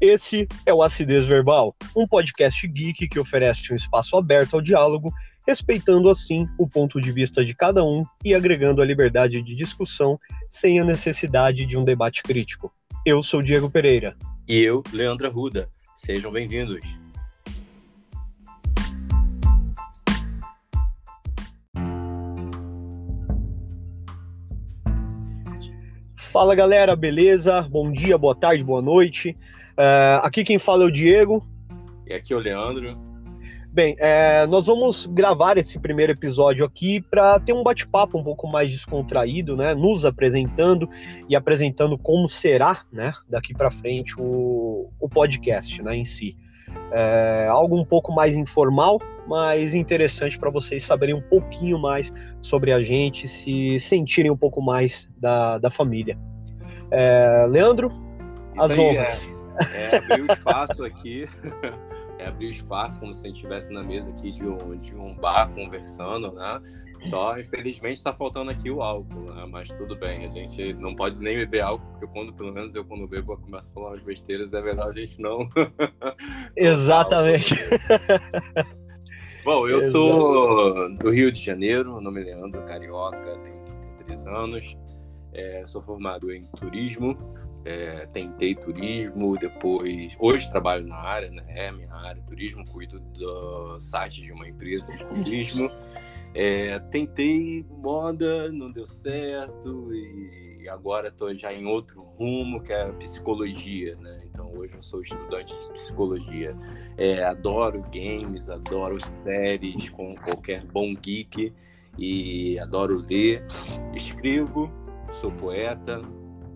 Esse é o Acidez Verbal, um podcast geek que oferece um espaço aberto ao diálogo, respeitando assim o ponto de vista de cada um e agregando a liberdade de discussão sem a necessidade de um debate crítico. Eu sou Diego Pereira. E eu, Leandro Arruda. Sejam bem-vindos. Fala galera, beleza? Bom dia, boa tarde, boa noite. Uh, aqui quem fala é o Diego. E aqui é o Leandro. Bem, é, nós vamos gravar esse primeiro episódio aqui para ter um bate-papo um pouco mais descontraído, né? Nos apresentando e apresentando como será, né? Daqui para frente o, o podcast, né? Em si. É, algo um pouco mais informal, mas interessante para vocês saberem um pouquinho mais sobre a gente, se sentirem um pouco mais da, da família. É, Leandro, Isso as honras. É, abrir o espaço aqui, é abrir o espaço como se a gente estivesse na mesa aqui de um, de um bar conversando, né? Só, infelizmente, está faltando aqui o álcool, né? Mas tudo bem, a gente não pode nem beber álcool, porque quando, pelo menos eu, quando bebo, eu começo a falar umas besteiras, é melhor a gente não. Exatamente. Bom, eu sou do Rio de Janeiro, nome é Leandro, carioca, tenho 33 anos, é, sou formado em turismo, é, tentei turismo, depois. Hoje trabalho na área, né? É minha área, turismo, cuido do site de uma empresa de turismo. É, tentei moda, não deu certo, e agora estou já em outro rumo, que é psicologia, né? Então hoje eu sou estudante de psicologia. É, adoro games, adoro séries com qualquer bom geek e adoro ler. Escrevo, sou poeta,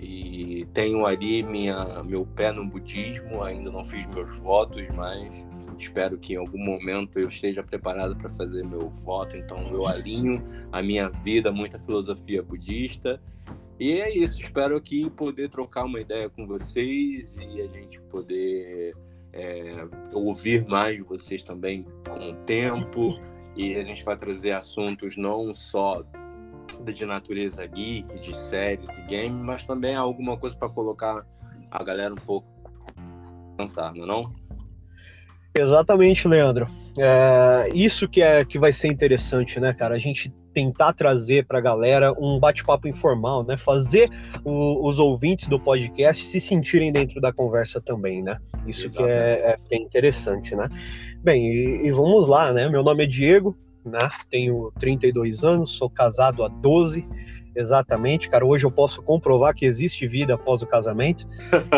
e tenho ali minha, meu pé no budismo, ainda não fiz meus votos, mas espero que em algum momento eu esteja preparado para fazer meu voto, então eu alinho a minha vida, muita filosofia budista. E é isso, espero aqui poder trocar uma ideia com vocês e a gente poder é, ouvir mais vocês também com o tempo. E a gente vai trazer assuntos não só de natureza geek, de séries e games, mas também alguma coisa para colocar a galera um pouco cansar, não é não? Exatamente, Leandro. É, isso que é que vai ser interessante, né, cara? A gente tentar trazer para a galera um bate-papo informal, né? Fazer o, os ouvintes do podcast se sentirem dentro da conversa também, né? Isso Exatamente. que é, é, bem interessante, né? Bem, e, e vamos lá, né? Meu nome é Diego, né? Tenho 32 anos, sou casado há 12 exatamente, cara. Hoje eu posso comprovar que existe vida após o casamento.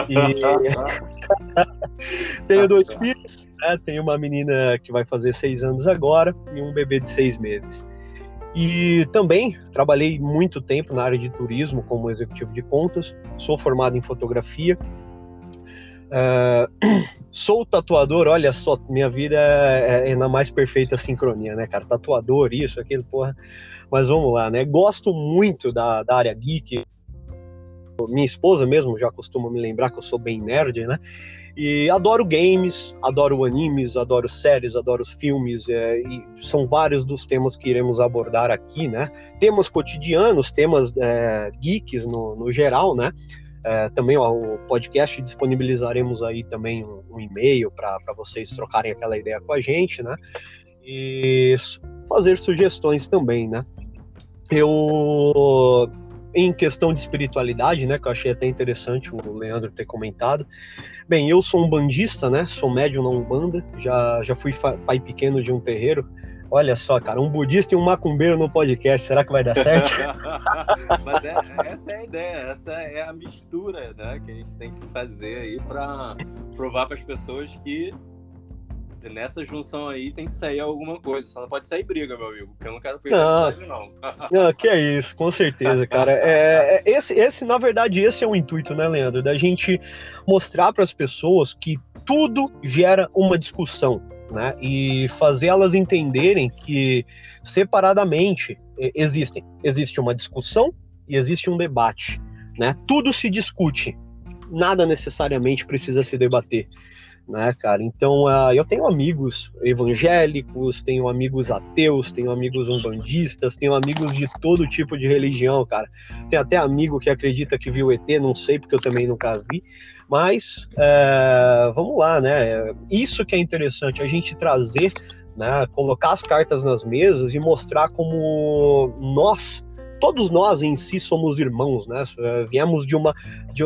E tenho dois filhos, né? Tenho uma menina que vai fazer seis anos agora e um bebê de seis meses. E também trabalhei muito tempo na área de turismo como executivo de contas. Sou formado em fotografia Uh, sou tatuador, olha só, minha vida é, é, na mais perfeita sincronia, né, cara? Tatuador, isso, aquilo, porra. Mas vamos lá, né? Gosto muito da, da área geek. Minha esposa mesmo já costuma me lembrar que eu sou bem nerd, né? E adoro games, adoro animes, adoro séries, adoro filmes, é, e são vários dos temas que iremos abordar aqui, né? Temas cotidianos, temas é, geeks no, no geral, né? É, também ó, o podcast disponibilizaremos aí também um, um e-mail para vocês trocarem aquela ideia com a gente, né? E fazer sugestões também, né? Eu, em questão de espiritualidade, né, que eu achei até interessante o Leandro ter comentado. Bem, eu sou um bandista, né? Sou médium na Umbanda, já, já fui pai pequeno de um terreiro. Olha só, cara, um budista e um macumbeiro no podcast, será que vai dar certo? Mas é, essa é a ideia, essa é a mistura né, que a gente tem que fazer aí para provar para as pessoas que nessa junção aí tem que sair alguma coisa. Só não pode sair briga, meu amigo, porque eu não quero perder não, não. não, que é isso, com certeza, cara. É, é, esse, esse, na verdade, esse é o intuito, né, Leandro? Da gente mostrar para as pessoas que tudo gera uma discussão né? E fazer elas entenderem que separadamente existem, existe uma discussão e existe um debate, né? Tudo se discute, nada necessariamente precisa se debater, né, cara? Então, uh, eu tenho amigos evangélicos, tenho amigos ateus, tenho amigos umbandistas, tenho amigos de todo tipo de religião, cara. Tem até amigo que acredita que viu ET, não sei porque eu também nunca vi, Mas é, vamos lá, né? Isso que é interessante, a gente trazer, né, colocar as cartas nas mesas e mostrar como nós todos nós em si somos irmãos, né? Viemos de uma de,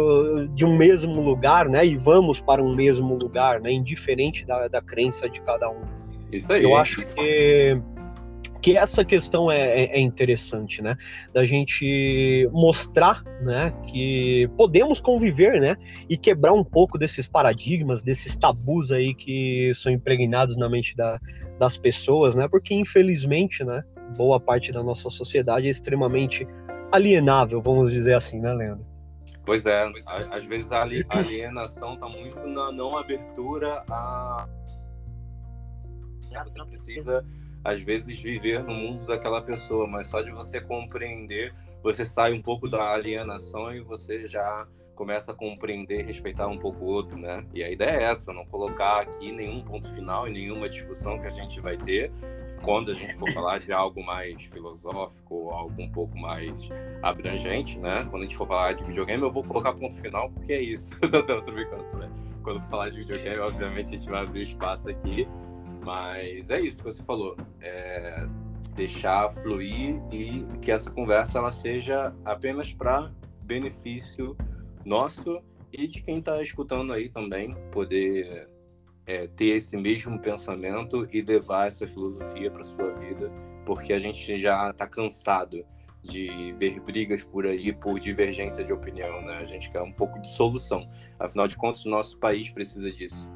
de, um mesmo lugar, né? E vamos para um mesmo lugar, né? Indiferente da, da crença de cada um. Isso aí. Eu acho que que essa questão é, é, é, interessante, né? Da gente mostrar, né, que podemos conviver, né, e quebrar um pouco desses paradigmas, desses tabus aí que são impregnados na mente da, das pessoas, né? Porque infelizmente, né, boa parte da nossa sociedade é extremamente alienável, vamos dizer assim, né, Leandro? Pois é, às vezes a alienação está muito na não abertura a. Você não precisa, às vezes, viver no mundo daquela pessoa, mas só de você compreender, você sai um pouco da alienação e você já começa a compreender e respeitar um pouco o outro, né? E a ideia é essa, não colocar aqui nenhum ponto final em nenhuma discussão que a gente vai ter quando a gente for falar de algo mais filosófico ou algo um pouco mais abrangente, né? Quando a gente for falar de videogame, eu vou colocar ponto final porque é isso. não, tô brincando, né? Quando for falar de videogame, obviamente a gente vai abrir espaço aqui, mas é isso que você falou. É deixar fluir e que essa conversa ela seja apenas para benefício nosso e de quem está escutando aí também, poder é, ter esse mesmo pensamento e levar essa filosofia para sua vida, porque a gente já está cansado de ver brigas por aí por divergência de opinião, né? A gente quer um pouco de solução. Afinal de contas, o nosso país precisa disso.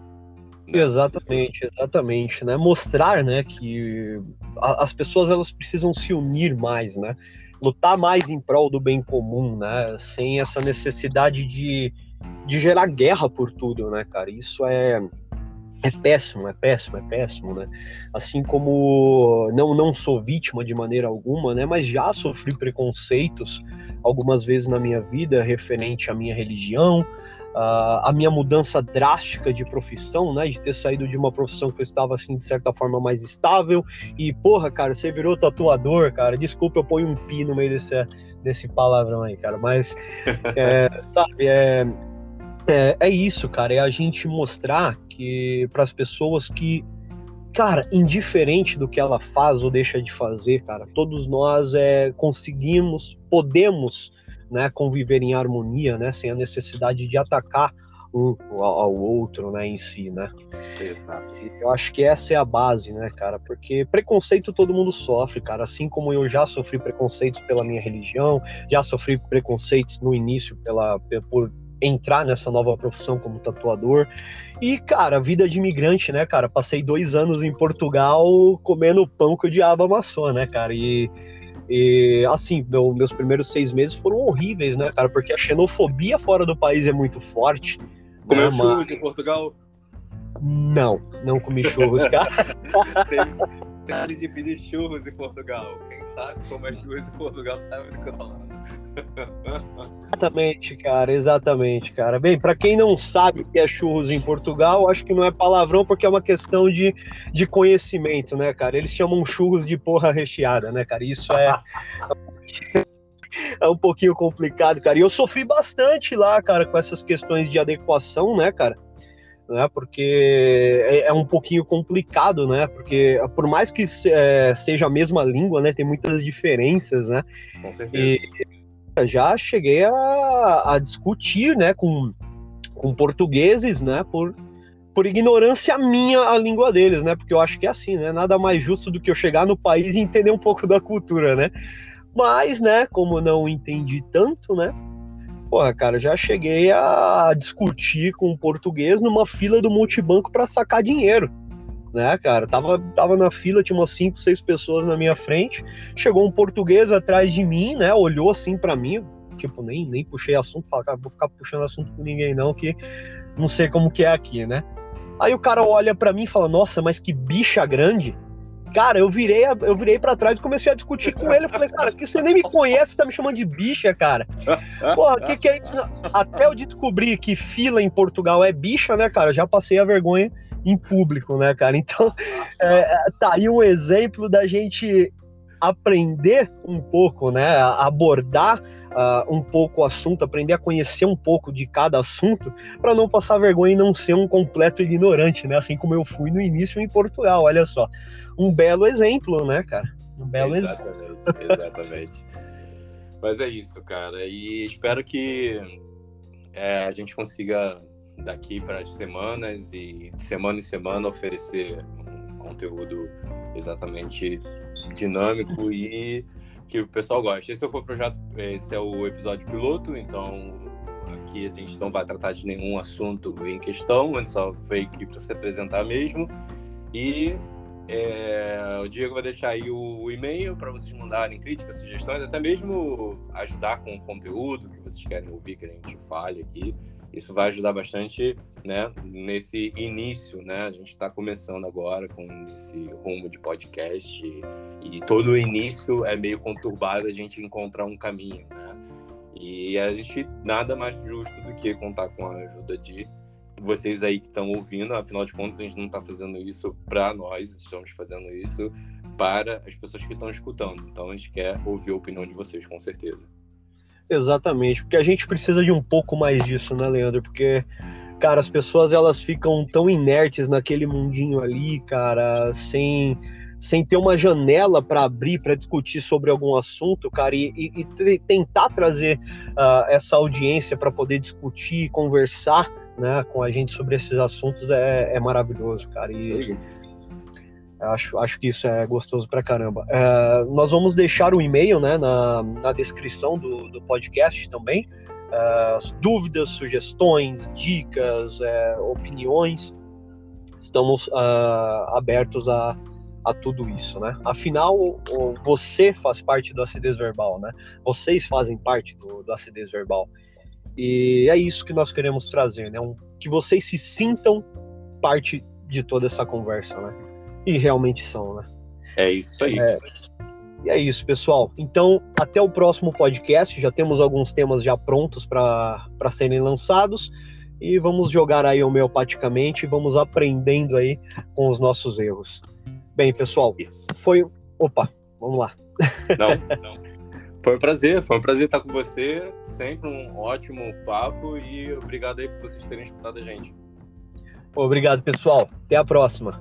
Né? Exatamente, exatamente, né? Mostrar, né, que as pessoas elas precisam se unir mais, né? lutar mais em prol do bem comum, né? Sem essa necessidade de, de gerar guerra por tudo, né, cara? Isso é é péssimo, é péssimo, é péssimo, né? Assim como não não sou vítima de maneira alguma, né? Mas já sofri preconceitos algumas vezes na minha vida referente à minha religião, uh, a minha mudança drástica de profissão, né? De ter saído de uma profissão que eu estava, assim, de certa forma mais estável. E, porra, cara, você virou tatuador, cara. Desculpa, eu ponho um pi no meio desse, desse palavrão aí, cara. Mas, é, sabe, é, é, é isso, cara. É a gente mostrar que para as pessoas que cara, indiferente do que ela faz ou deixa de fazer, cara, todos nós é, conseguimos, podemos né, conviver em harmonia, né, sem a necessidade de atacar um ao outro, né, em si, né? Exato. Eu acho que essa é a base, né, cara? Porque preconceito todo mundo sofre, cara. Assim como eu já sofri preconceitos pela minha religião, já sofri preconceitos no início pela por entrar nessa nova profissão como tatuador. E, cara, vida de imigrante, né, cara? Passei dois anos em Portugal comendo pão que o diabo amassou, né, cara? E e, assim, meu, meus primeiros seis meses foram horríveis, né, cara? Porque a xenofobia fora do país é muito forte. Comeu né, churros em Portugal? Não, não comi churros, cara. tem, de pedir churros em Portugal. Quem sabe como é churros em Portugal sabe do que eu tô falando. Exatamente, cara, exatamente, cara. Bem, para quem não sabe o que é churros em Portugal, acho que não é palavrão porque é uma questão de, de conhecimento, né, cara? Eles chamam churros de porra recheada, né, cara? Isso é. é um pouquinho complicado, cara. E eu sofri bastante lá, cara, com essas questões de adequação, né, cara? Né, porque é, é um pouquinho complicado, né? Porque por mais que é, seja a mesma língua, né, tem muitas diferenças, né? Com certeza. E, já cheguei a, a discutir, né, com, com portugueses, né, por, por ignorância minha a língua deles, né, porque eu acho que é assim, né, nada mais justo do que eu chegar no país e entender um pouco da cultura, né, mas, né, como não entendi tanto, né, porra, cara, já cheguei a discutir com um português numa fila do multibanco para sacar dinheiro, né, cara? Tava, tava na fila, tinha umas cinco, seis pessoas na minha frente. Chegou um português atrás de mim, né? Olhou assim para mim, tipo, nem, nem puxei assunto, falei, cara, vou ficar puxando assunto com ninguém não, que não sei como que é aqui, né? Aí o cara olha para mim e fala, nossa, mas que bicha grande. Cara, eu virei, eu virei para trás e comecei a discutir com ele. Eu falei, cara, que você nem me conhece, tá me chamando de bicha, cara. Porra, o que, que é isso? Até eu descobrir que fila em Portugal é bicha, né, cara? Já passei a vergonha em público, né, cara? Então, é, tá aí um exemplo da gente aprender um pouco, né, abordar uh, um pouco o assunto, aprender a conhecer um pouco de cada assunto, para não passar vergonha e não ser um completo ignorante, né, assim como eu fui no início em Portugal, olha só. Um belo exemplo, né, cara? Um belo exatamente, exemplo. Exatamente. Mas é isso, cara. E espero que é, a gente consiga daqui para as semanas e de semana em semana oferecer um conteúdo exatamente dinâmico e que o pessoal goste. Esse é o projeto, esse é o episódio piloto, então aqui a gente não vai tratar de nenhum assunto em questão, a gente só veio aqui para se apresentar mesmo. E é, o Diego vai deixar aí o, o e-mail para vocês mandarem críticas, sugestões, até mesmo ajudar com o conteúdo que vocês querem ouvir, que a gente fale aqui. Isso vai ajudar bastante, né, nesse início, né? A gente está começando agora com esse rumo de podcast e, e todo o início é meio conturbado a gente encontrar um caminho, né? E a gente nada mais justo do que contar com a ajuda de vocês aí que estão ouvindo, afinal de contas, a gente não está fazendo isso para nós, estamos fazendo isso para as pessoas que estão escutando. Então a gente quer ouvir a opinião de vocês, com certeza. Exatamente, porque a gente precisa de um pouco mais disso, né, Leandro? Porque, cara, as pessoas elas ficam tão inertes naquele mundinho ali, cara, sem, sem ter uma janela para abrir, para discutir sobre algum assunto, cara, e, e, e tentar trazer uh, essa audiência para poder discutir, conversar, né, com a gente sobre esses assuntos é, é maravilhoso, cara. E, Acho, acho que isso é gostoso pra caramba. É, nós vamos deixar o e-mail né, na, na descrição do, do podcast também. É, dúvidas, sugestões, dicas, é, opiniões. Estamos uh, abertos a, a tudo isso, né? Afinal, você faz parte do acidez verbal, né? Vocês fazem parte do, do acidez verbal. E é isso que nós queremos trazer, né? Um, que vocês se sintam parte de toda essa conversa, né? E realmente são, né? É isso aí. É, e é isso, pessoal. Então, até o próximo podcast. Já temos alguns temas já prontos para serem lançados. E vamos jogar aí homeopaticamente. Vamos aprendendo aí com os nossos erros. Bem, pessoal, foi. Opa, vamos lá. Não, não. Foi um prazer, foi um prazer estar com você. Sempre um ótimo papo e obrigado aí por vocês terem escutado a gente. Obrigado, pessoal. Até a próxima.